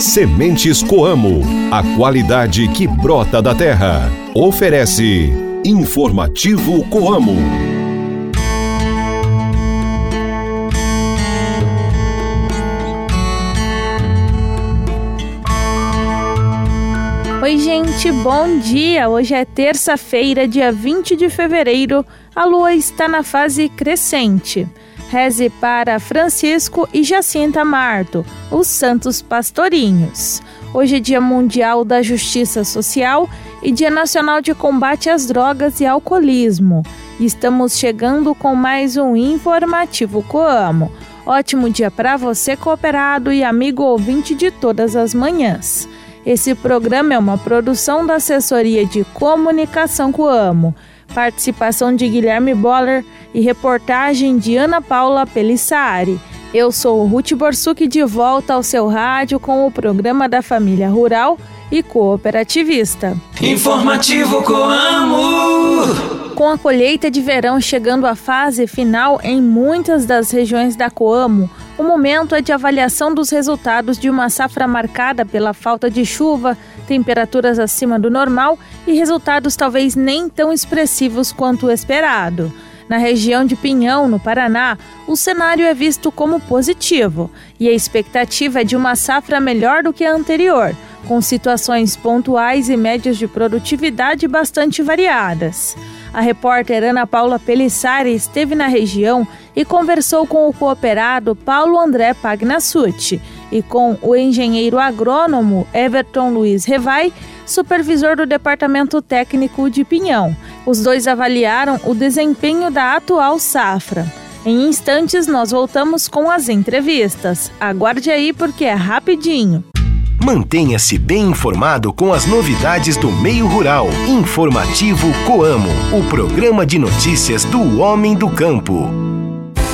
Sementes Coamo, a qualidade que brota da terra. Oferece Informativo Coamo. Oi, gente, bom dia! Hoje é terça-feira, dia 20 de fevereiro. A lua está na fase crescente. Reze para Francisco e Jacinta Marto, os santos pastorinhos. Hoje é Dia Mundial da Justiça Social e Dia Nacional de Combate às Drogas e Alcoolismo. Estamos chegando com mais um informativo Coamo. Ótimo dia para você, cooperado e amigo ouvinte de todas as manhãs. Esse programa é uma produção da Assessoria de Comunicação Coamo. Participação de Guilherme Boller e reportagem de Ana Paula Pelissari. Eu sou Ruth Borsuk de volta ao seu rádio com o programa da Família Rural e Cooperativista. Informativo Coamo! Com a colheita de verão chegando à fase final em muitas das regiões da Coamo, o momento é de avaliação dos resultados de uma safra marcada pela falta de chuva, temperaturas acima do normal e resultados talvez nem tão expressivos quanto o esperado. Na região de Pinhão, no Paraná, o cenário é visto como positivo e a expectativa é de uma safra melhor do que a anterior, com situações pontuais e médias de produtividade bastante variadas. A repórter Ana Paula Pelissari esteve na região e conversou com o cooperado Paulo André Pagnassuti e com o engenheiro agrônomo Everton Luiz Revai, supervisor do Departamento Técnico de Pinhão. Os dois avaliaram o desempenho da atual safra. Em instantes, nós voltamos com as entrevistas. Aguarde aí porque é rapidinho. Mantenha-se bem informado com as novidades do meio rural. Informativo Coamo, o programa de notícias do homem do campo.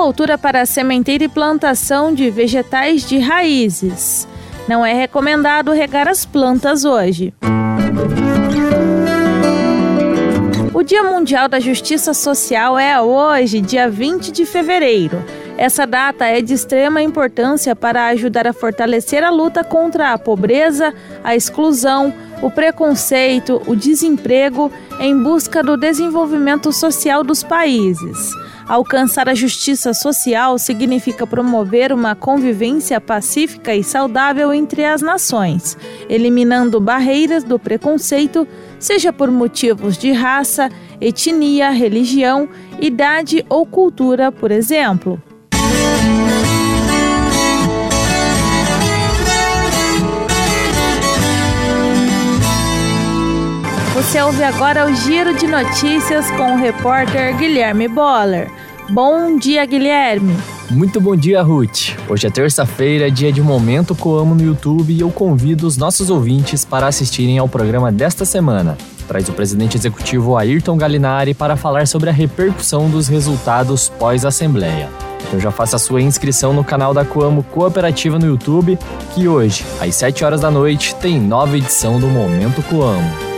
Altura para sementeira e plantação de vegetais de raízes. Não é recomendado regar as plantas hoje. O Dia Mundial da Justiça Social é hoje, dia 20 de fevereiro. Essa data é de extrema importância para ajudar a fortalecer a luta contra a pobreza, a exclusão, o preconceito, o desemprego, em busca do desenvolvimento social dos países. Alcançar a justiça social significa promover uma convivência pacífica e saudável entre as nações, eliminando barreiras do preconceito, seja por motivos de raça, etnia, religião, idade ou cultura, por exemplo. Você ouve agora o Giro de Notícias com o repórter Guilherme Boller. Bom dia, Guilherme. Muito bom dia, Ruth. Hoje é terça-feira, dia de Momento Coamo no YouTube e eu convido os nossos ouvintes para assistirem ao programa desta semana. Traz o presidente executivo Ayrton Galinari para falar sobre a repercussão dos resultados pós-assembleia. Então já faça a sua inscrição no canal da Coamo Cooperativa no YouTube, que hoje, às 7 horas da noite, tem nova edição do Momento Coamo.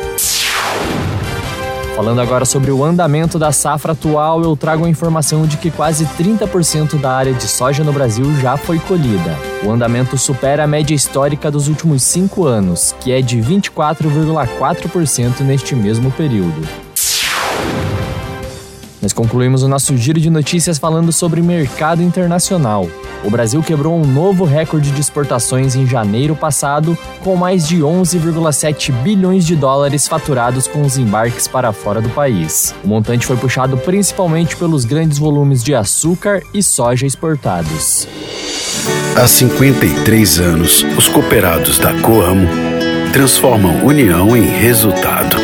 Falando agora sobre o andamento da safra atual, eu trago a informação de que quase 30% da área de soja no Brasil já foi colhida. O andamento supera a média histórica dos últimos cinco anos, que é de 24,4% neste mesmo período. Nós concluímos o nosso giro de notícias falando sobre mercado internacional. O Brasil quebrou um novo recorde de exportações em janeiro passado, com mais de 11,7 bilhões de dólares faturados com os embarques para fora do país. O montante foi puxado principalmente pelos grandes volumes de açúcar e soja exportados. Há 53 anos, os cooperados da Coamo transformam união em resultado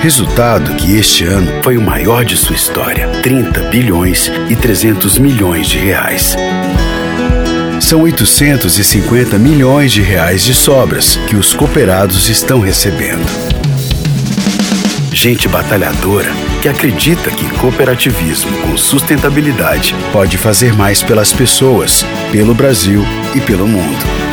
Resultado que este ano foi o maior de sua história: 30 bilhões e 300 milhões de reais. São 850 milhões de reais de sobras que os cooperados estão recebendo. Gente batalhadora que acredita que cooperativismo com sustentabilidade pode fazer mais pelas pessoas, pelo Brasil e pelo mundo.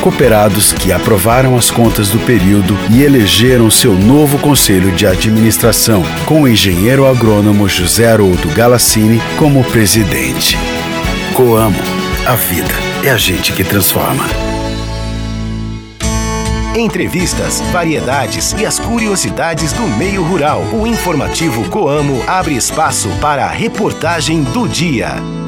Cooperados que aprovaram as contas do período e elegeram seu novo conselho de administração, com o engenheiro agrônomo José Haroldo Galassini como presidente. Coamo, a vida é a gente que transforma. Entrevistas, variedades e as curiosidades do meio rural. O informativo Coamo abre espaço para a reportagem do dia.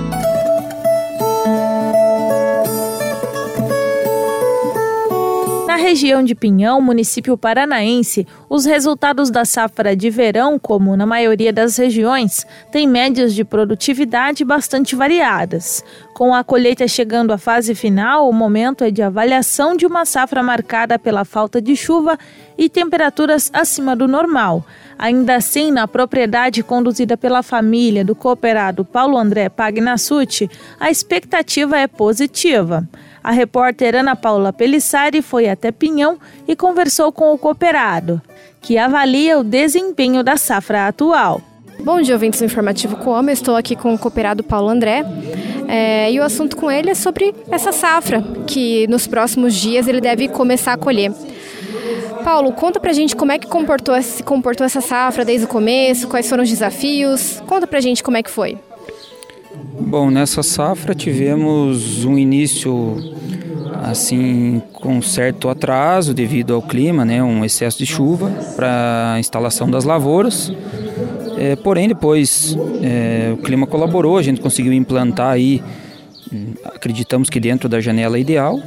Região de Pinhão, município paranaense, os resultados da safra de verão, como na maioria das regiões, têm médias de produtividade bastante variadas. Com a colheita chegando à fase final, o momento é de avaliação de uma safra marcada pela falta de chuva e temperaturas acima do normal. Ainda assim, na propriedade conduzida pela família do cooperado Paulo André Pagnassuti, a expectativa é positiva. A repórter Ana Paula Pelissari foi até Pinhão e conversou com o cooperado, que avalia o desempenho da safra atual. Bom dia, ouvintes do Informativo Coamo. Eu estou aqui com o cooperado Paulo André. É, e o assunto com ele é sobre essa safra, que nos próximos dias ele deve começar a colher. Paulo, conta pra gente como é que comportou, se comportou essa safra desde o começo, quais foram os desafios. Conta pra gente como é que foi. Bom, nessa safra tivemos um início assim com certo atraso devido ao clima, né, um excesso de chuva para a instalação das lavouras. É, porém, depois é, o clima colaborou, a gente conseguiu implantar aí, acreditamos que dentro da janela ideal.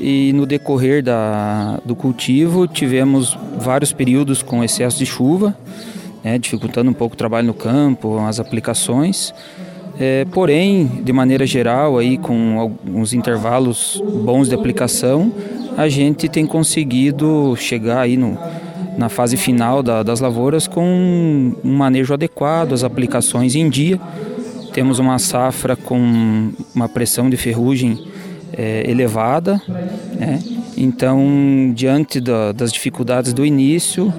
E no decorrer da, do cultivo tivemos vários períodos com excesso de chuva, né, dificultando um pouco o trabalho no campo, as aplicações. É, porém, de maneira geral, aí com alguns intervalos bons de aplicação, a gente tem conseguido chegar aí no, na fase final da, das lavouras com um manejo adequado, as aplicações em dia. Temos uma safra com uma pressão de ferrugem é, elevada, né? então, diante da, das dificuldades do início,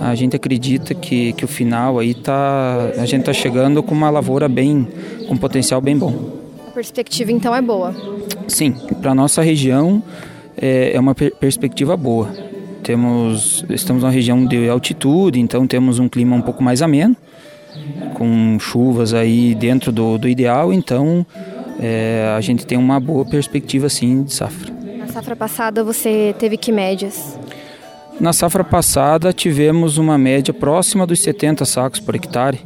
a gente acredita que, que o final aí tá a gente está chegando com uma lavoura bem com potencial bem bom. A perspectiva então é boa. Sim, para nossa região é, é uma per perspectiva boa. Temos estamos numa região de altitude, então temos um clima um pouco mais ameno, com chuvas aí dentro do, do ideal, então é, a gente tem uma boa perspectiva sim de safra. Na safra passada você teve que médias? Na safra passada tivemos uma média próxima dos 70 sacos por hectare,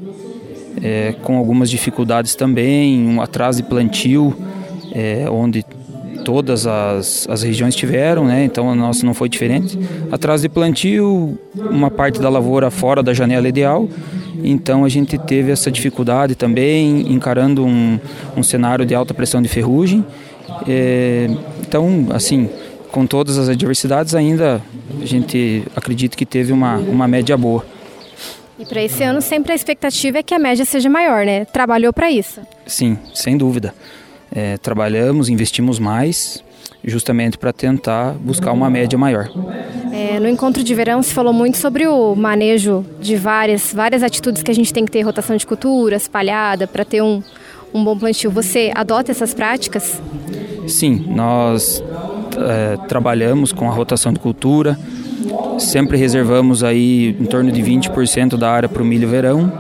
é, com algumas dificuldades também, um atraso de plantio, é, onde todas as, as regiões tiveram, né? então a nossa não foi diferente. Atraso de plantio, uma parte da lavoura fora da janela ideal, então a gente teve essa dificuldade também, encarando um, um cenário de alta pressão de ferrugem. É, então, assim, com todas as adversidades, ainda a gente acredita que teve uma, uma média boa. E para esse ano, sempre a expectativa é que a média seja maior, né? Trabalhou para isso? Sim, sem dúvida. É, trabalhamos, investimos mais, justamente para tentar buscar uma média maior. É, no encontro de verão se falou muito sobre o manejo de várias, várias atitudes que a gente tem que ter, rotação de culturas, palhada, para ter um, um bom plantio. Você adota essas práticas? Sim, nós é, trabalhamos com a rotação de cultura, sempre reservamos aí em torno de 20% da área para o milho verão.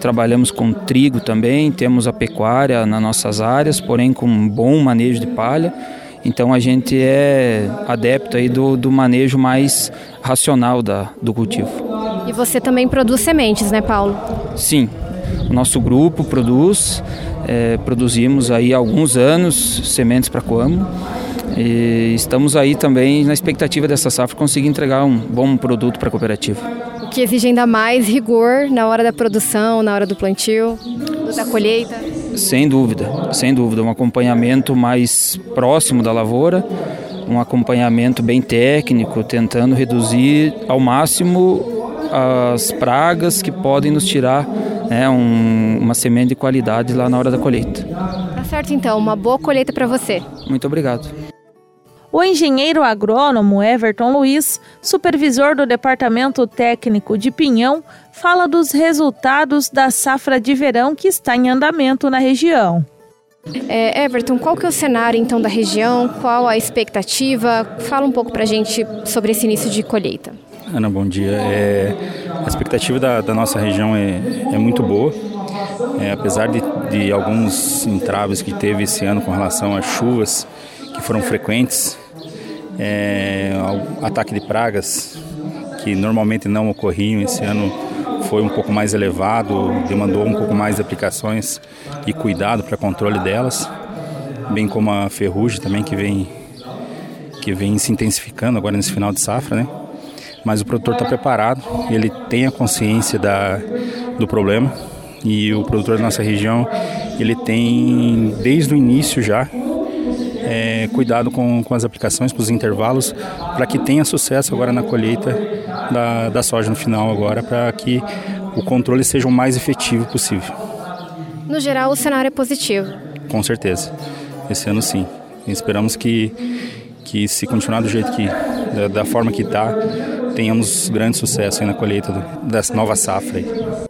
Trabalhamos com trigo também, temos a pecuária nas nossas áreas, porém com um bom manejo de palha. Então a gente é adepto aí do, do manejo mais racional da, do cultivo. E você também produz sementes, né, Paulo? Sim, o nosso grupo produz, é, produzimos aí há alguns anos sementes para Coamo e estamos aí também na expectativa dessa safra conseguir entregar um bom produto para a cooperativa. O que exige ainda mais rigor na hora da produção, na hora do plantio, da colheita? Sem dúvida, sem dúvida, um acompanhamento mais próximo da lavoura, um acompanhamento bem técnico, tentando reduzir ao máximo as pragas que podem nos tirar né, um, uma semente de qualidade lá na hora da colheita. Tá certo então, uma boa colheita para você. Muito obrigado. O engenheiro agrônomo Everton Luiz, supervisor do Departamento Técnico de Pinhão, fala dos resultados da safra de verão que está em andamento na região. É, Everton, qual que é o cenário então da região? Qual a expectativa? Fala um pouco para a gente sobre esse início de colheita. Ana, bom dia. É, a expectativa da, da, nossa região é, é muito boa. É, apesar de, de alguns entraves que teve esse ano com relação às chuvas que foram frequentes, é, ataque de pragas que normalmente não ocorriam esse ano foi um pouco mais elevado, demandou um pouco mais de aplicações e cuidado para controle delas, bem como a ferrugem também que vem que vem se intensificando agora nesse final de safra, né? Mas o produtor está preparado, ele tem a consciência da, do problema e o produtor da nossa região ele tem desde o início já é, cuidado com, com as aplicações, com os intervalos, para que tenha sucesso agora na colheita da, da soja no final agora, para que o controle seja o mais efetivo possível. No geral, o cenário é positivo. Com certeza. Esse ano sim. esperamos que, que se continuar do jeito que, da, da forma que está, tenhamos grande sucesso na colheita do, dessa nova safra. Aí.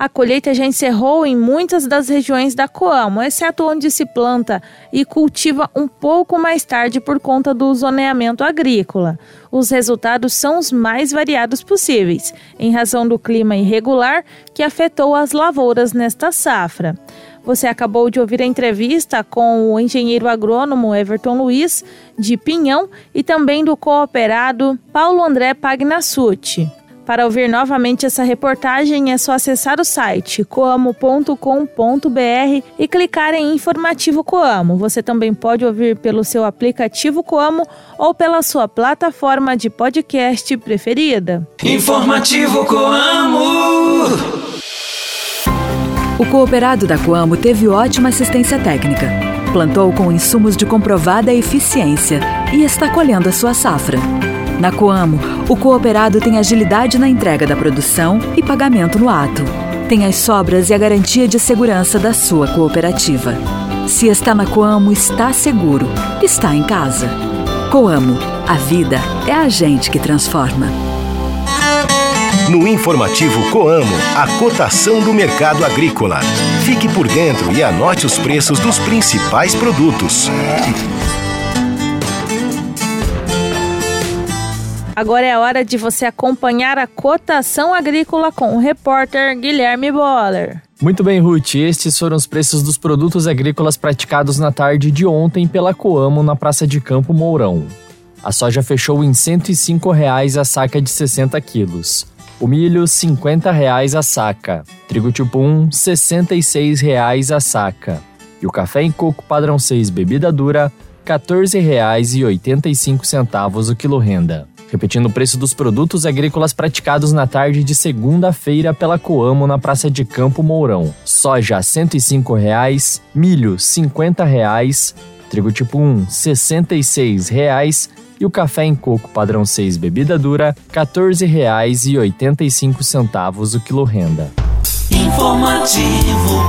A colheita já encerrou em muitas das regiões da Coamo, exceto onde se planta e cultiva um pouco mais tarde por conta do zoneamento agrícola. Os resultados são os mais variados possíveis, em razão do clima irregular que afetou as lavouras nesta safra. Você acabou de ouvir a entrevista com o engenheiro agrônomo Everton Luiz, de Pinhão, e também do cooperado Paulo André Pagnassuti. Para ouvir novamente essa reportagem é só acessar o site coamo.com.br e clicar em Informativo Coamo. Você também pode ouvir pelo seu aplicativo Coamo ou pela sua plataforma de podcast preferida. Informativo Coamo. O cooperado da Coamo teve ótima assistência técnica. Plantou com insumos de comprovada eficiência e está colhendo a sua safra. Na Coamo, o cooperado tem agilidade na entrega da produção e pagamento no ato. Tem as sobras e a garantia de segurança da sua cooperativa. Se está na Coamo, está seguro. Está em casa. Coamo, a vida é a gente que transforma. No informativo Coamo, a cotação do mercado agrícola. Fique por dentro e anote os preços dos principais produtos. Agora é hora de você acompanhar a cotação agrícola com o repórter Guilherme Boller. Muito bem, Ruth. Estes foram os preços dos produtos agrícolas praticados na tarde de ontem pela Coamo na Praça de Campo Mourão. A soja fechou em R$ 105,00 a saca de 60 quilos. O milho, R$ 50,00 a saca. Trigo tipo 1, R$ 66,00 a saca. E o café em coco padrão 6 bebida dura, R$ 14,85 o quilo renda repetindo o preço dos produtos agrícolas praticados na tarde de segunda-feira pela Coamo na Praça de Campo Mourão. Soja R$ 105,00, milho R$ 50,00, trigo tipo 1 R$ 66,00 e o café em coco padrão 6 bebida dura R$ 14,85 o quilo renda. Informativo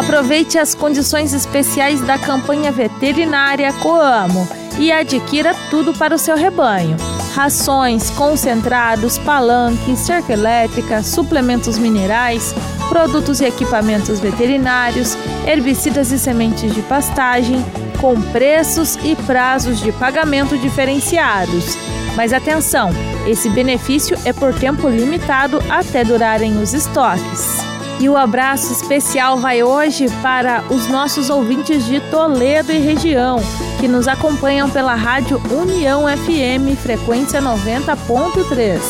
Aproveite as condições especiais da campanha veterinária Coamo e adquira tudo para o seu rebanho. Rações, concentrados, palanques, cerca elétrica, suplementos minerais, produtos e equipamentos veterinários, herbicidas e sementes de pastagem, com preços e prazos de pagamento diferenciados. Mas atenção, esse benefício é por tempo limitado até durarem os estoques. E o abraço especial vai hoje para os nossos ouvintes de Toledo e região, que nos acompanham pela rádio União FM, frequência 90.3.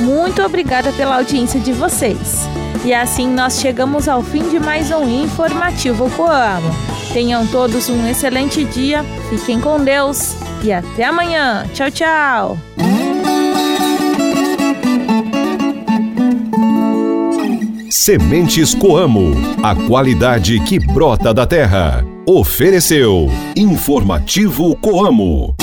Muito obrigada pela audiência de vocês. E assim nós chegamos ao fim de mais um informativo Coamo. Tenham todos um excelente dia, fiquem com Deus e até amanhã. Tchau, tchau. Sementes Coamo, a qualidade que brota da terra. Ofereceu Informativo Coamo.